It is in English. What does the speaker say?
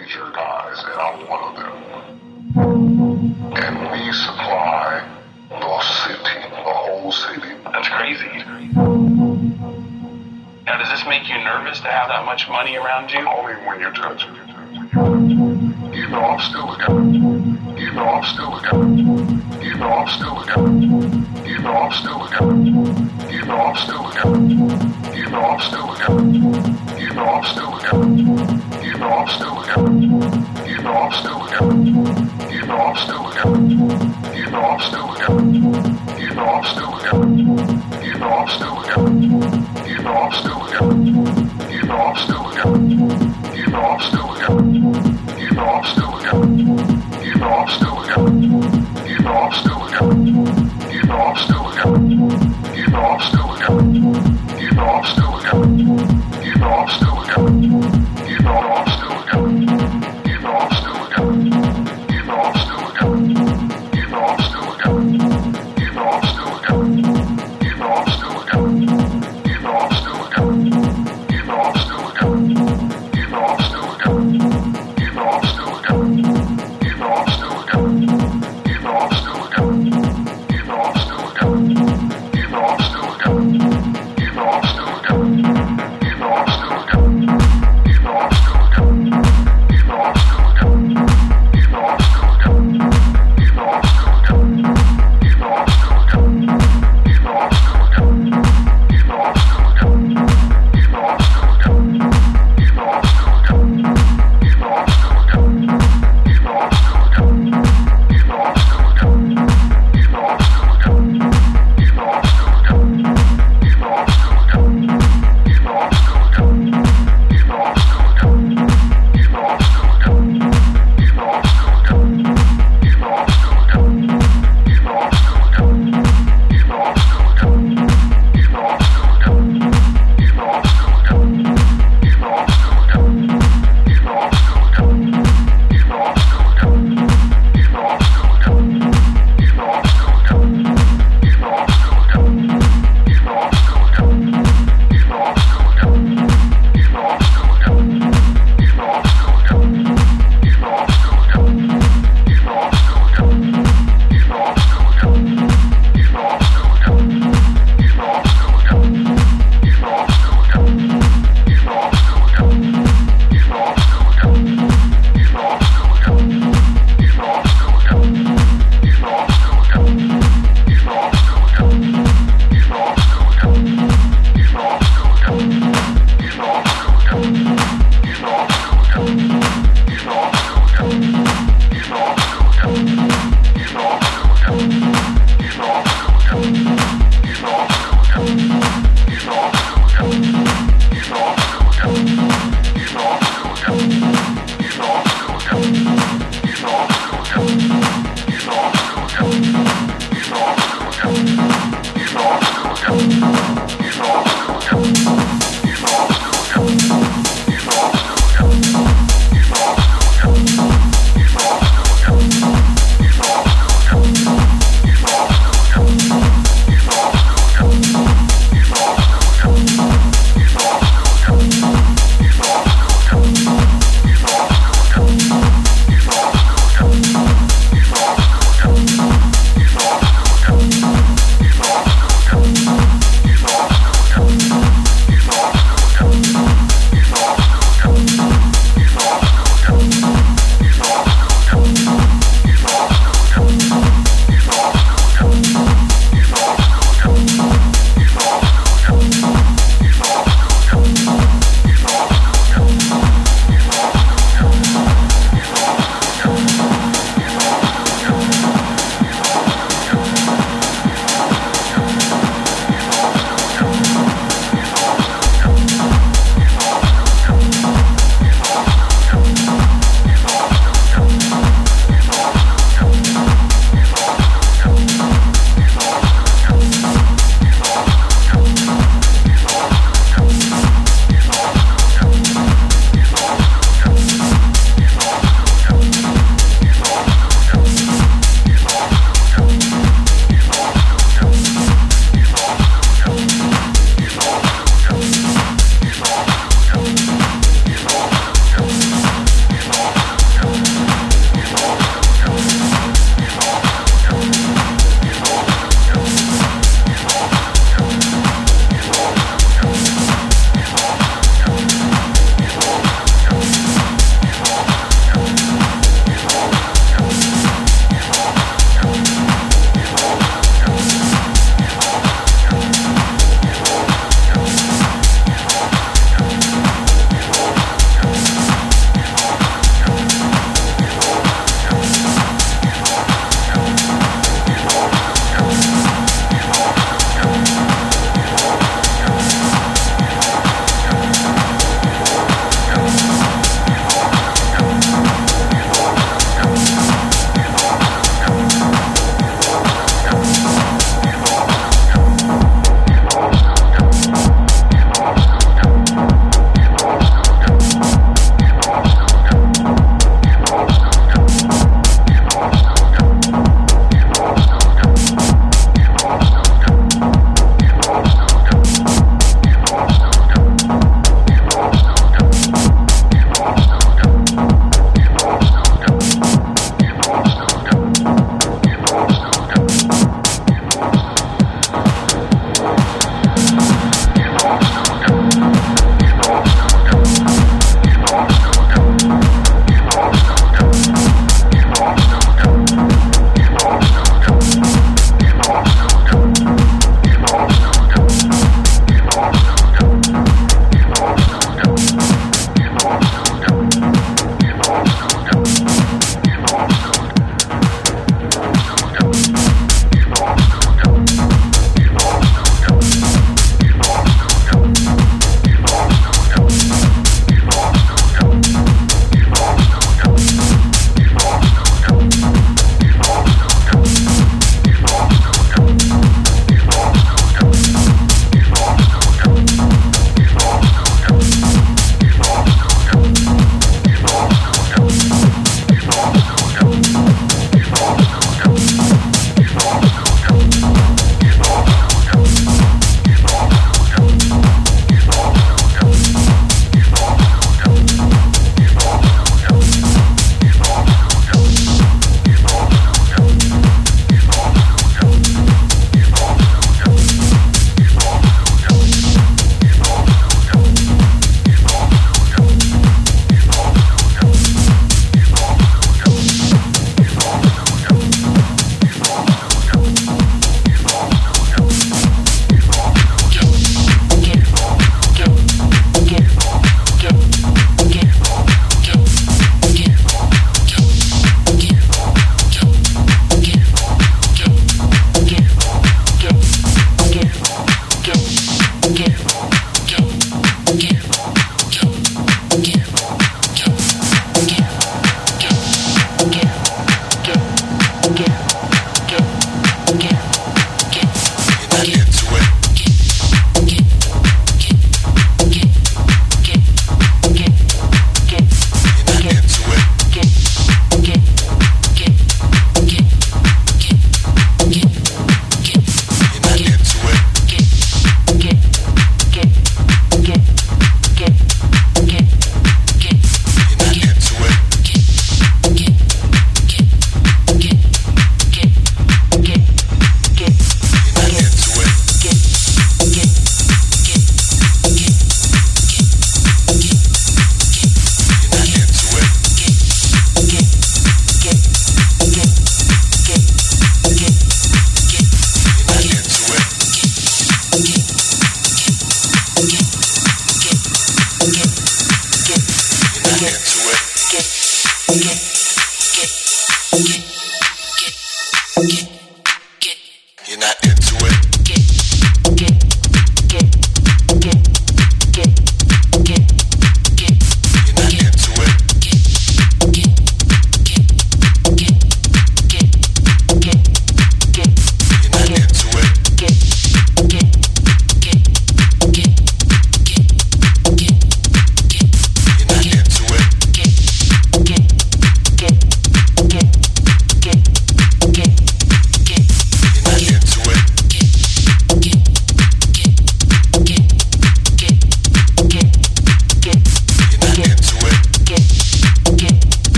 major guys, and I'm one of them. And we supply the city, the whole city. That's crazy. Now, does this make you nervous to have that much money around you? Only when you touch it. You know I'm still a guy. You know I'm still a guy. You know I'm still a guy. You know I'm still a guy. You know I'm still a guy. You know I'm still a guy. You know I'm still a guy. You know I'm still a guy. You know I'm still a guy. You know I'm still a guy. You know I'm still a guy. You know I'm still a guy. You know I'm still a guy. You know I'm still a guy. You know I'm still a guy. You know I'm still a guy.